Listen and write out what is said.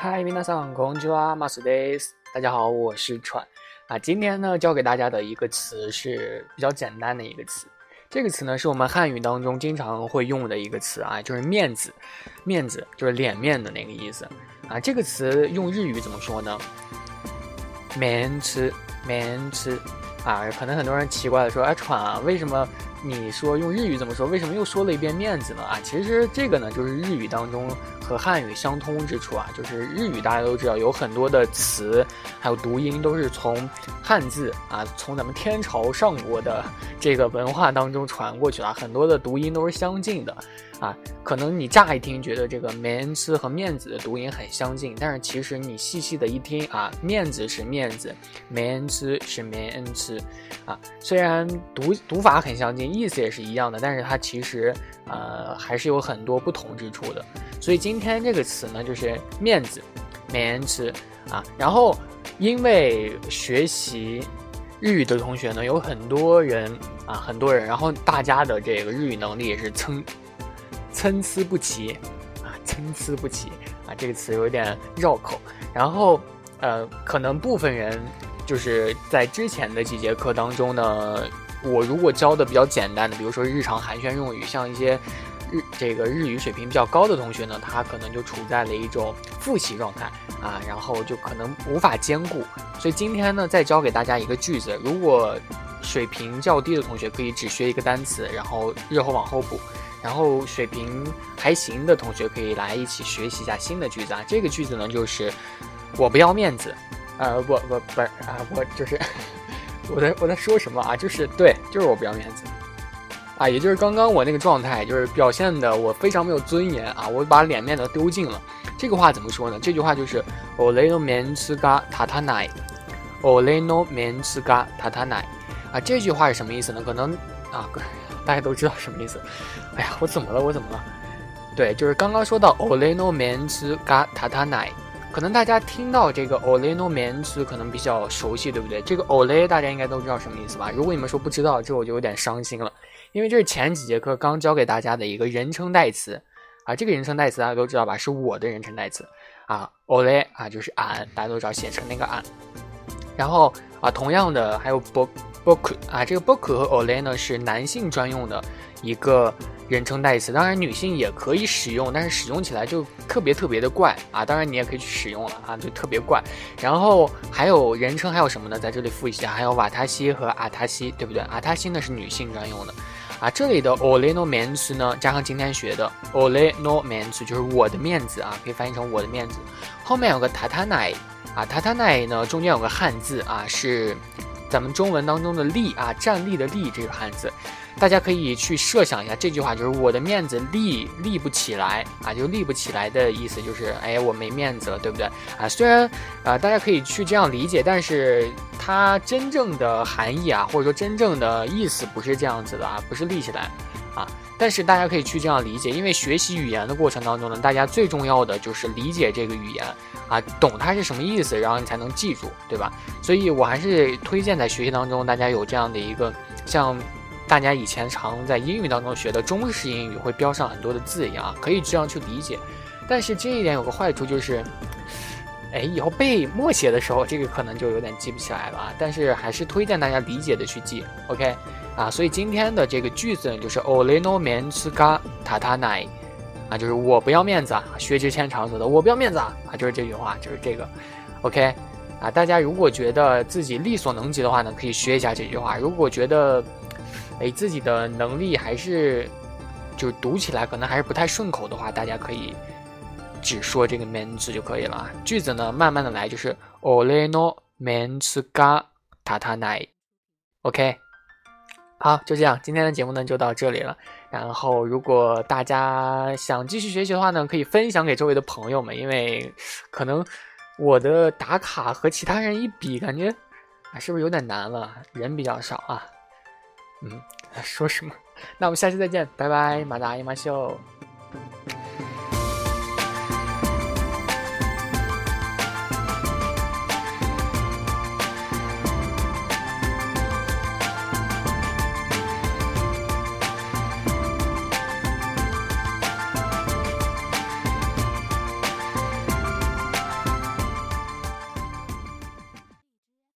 嗨，皆さんこんにちは、マスです。大家好，我是川啊。今天呢，教给大家的一个词是比较简单的一个词。这个词呢，是我们汉语当中经常会用的一个词啊，就是面子。面子就是脸面的那个意思啊。这个词用日语怎么说呢？面子，面子啊。可能很多人奇怪的说，哎，川啊，为什么？ 你说用日语怎么说？为什么又说了一遍面子呢？啊，其实这个呢，就是日语当中和汉语相通之处啊。就是日语大家都知道，有很多的词还有读音都是从汉字啊，从咱们天朝上国的这个文化当中传过去了，很多的读音都是相近的。啊，可能你乍一听觉得这个面子和面子的读音很相近，但是其实你细细的一听啊，面子是面子，面子是面子，啊，虽然读读法很相近，意思也是一样的，但是它其实呃还是有很多不同之处的。所以今天这个词呢，就是面子，面子啊。然后因为学习日语的同学呢，有很多人啊，很多人，然后大家的这个日语能力也是参。参差不齐啊，参差不齐啊，这个词有点绕口。然后，呃，可能部分人就是在之前的几节课当中呢，我如果教的比较简单的，比如说日常寒暄用语，像一些日这个日语水平比较高的同学呢，他可能就处在了一种复习状态啊，然后就可能无法兼顾。所以今天呢，再教给大家一个句子，如果水平较低的同学可以只学一个单词，然后日后往后补。然后水平还行的同学可以来一起学习一下新的句子啊。这个句子呢就是我不要面子，呃，不不不是啊，我就是我在我在说什么啊？就是对，就是我不要面子啊，也就是刚刚我那个状态，就是表现的我非常没有尊严啊，我把脸面都丢尽了。这个话怎么说呢？这句话就是我雷诺面子嘎塔塔奶，我雷诺面子嘎塔塔奶啊。这句话是什么意思呢？可能啊。大家都知道什么意思？哎呀，我怎么了？我怎么了？对，就是刚刚说到 oleno men's ga tata nai，可能大家听到这个 oleno men's 可能比较熟悉，对不对？这个 ole 大家应该都知道什么意思吧？如果你们说不知道，这我就有点伤心了，因为这是前几节课刚教给大家的一个人称代词啊。这个人称代词大家都知道吧？是我的人称代词啊，ole 啊就是俺，大家都知道写成那个俺。然后啊，同样的还有 book。Book 啊，这个 book 和 ole 呢是男性专用的一个人称代词，当然女性也可以使用，但是使用起来就特别特别的怪啊。当然你也可以去使用了啊，就特别怪。然后还有人称还有什么呢？在这里复习一下，还有瓦塔西和阿塔西，对不对？阿塔西呢是女性专用的啊。这里的 ole no means 呢，加上今天学的 ole no means 就是我的面子啊，可以翻译成我的面子。后面有个塔塔奶啊，塔塔奶呢中间有个汉字啊是。咱们中文当中的立啊，站立的立这个汉字，大家可以去设想一下，这句话就是我的面子立立不起来啊，就立不起来的意思就是，哎，我没面子了，对不对啊？虽然啊，大家可以去这样理解，但是它真正的含义啊，或者说真正的意思不是这样子的啊，不是立起来啊。但是大家可以去这样理解，因为学习语言的过程当中呢，大家最重要的就是理解这个语言啊，懂它是什么意思，然后你才能记住，对吧？所以我还是推荐在学习当中，大家有这样的一个，像大家以前常在英语当中学的中式英语会标上很多的字一样，可以这样去理解。但是这一点有个坏处就是，哎，以后背默写的时候，这个可能就有点记不起来了。但是还是推荐大家理解的去记，OK。啊，所以今天的这个句子呢，就是 oleno means ga tata nai，啊，就是我不要面子啊，薛之谦常说的，我不要面子啊，啊，就是这句话，就是这个，OK，啊，大家如果觉得自己力所能及的话呢，可以学一下这句话；如果觉得，哎，自己的能力还是，就是读起来可能还是不太顺口的话，大家可以只说这个 m e n s 就可以了啊。句子呢，慢慢的来，就是 oleno means ga tata nai，OK。好，就这样，今天的节目呢就到这里了。然后，如果大家想继续学习的话呢，可以分享给周围的朋友们，因为可能我的打卡和其他人一比，感觉啊是不是有点难了？人比较少啊。嗯，说什么？那我们下期再见，拜拜，马达伊马秀。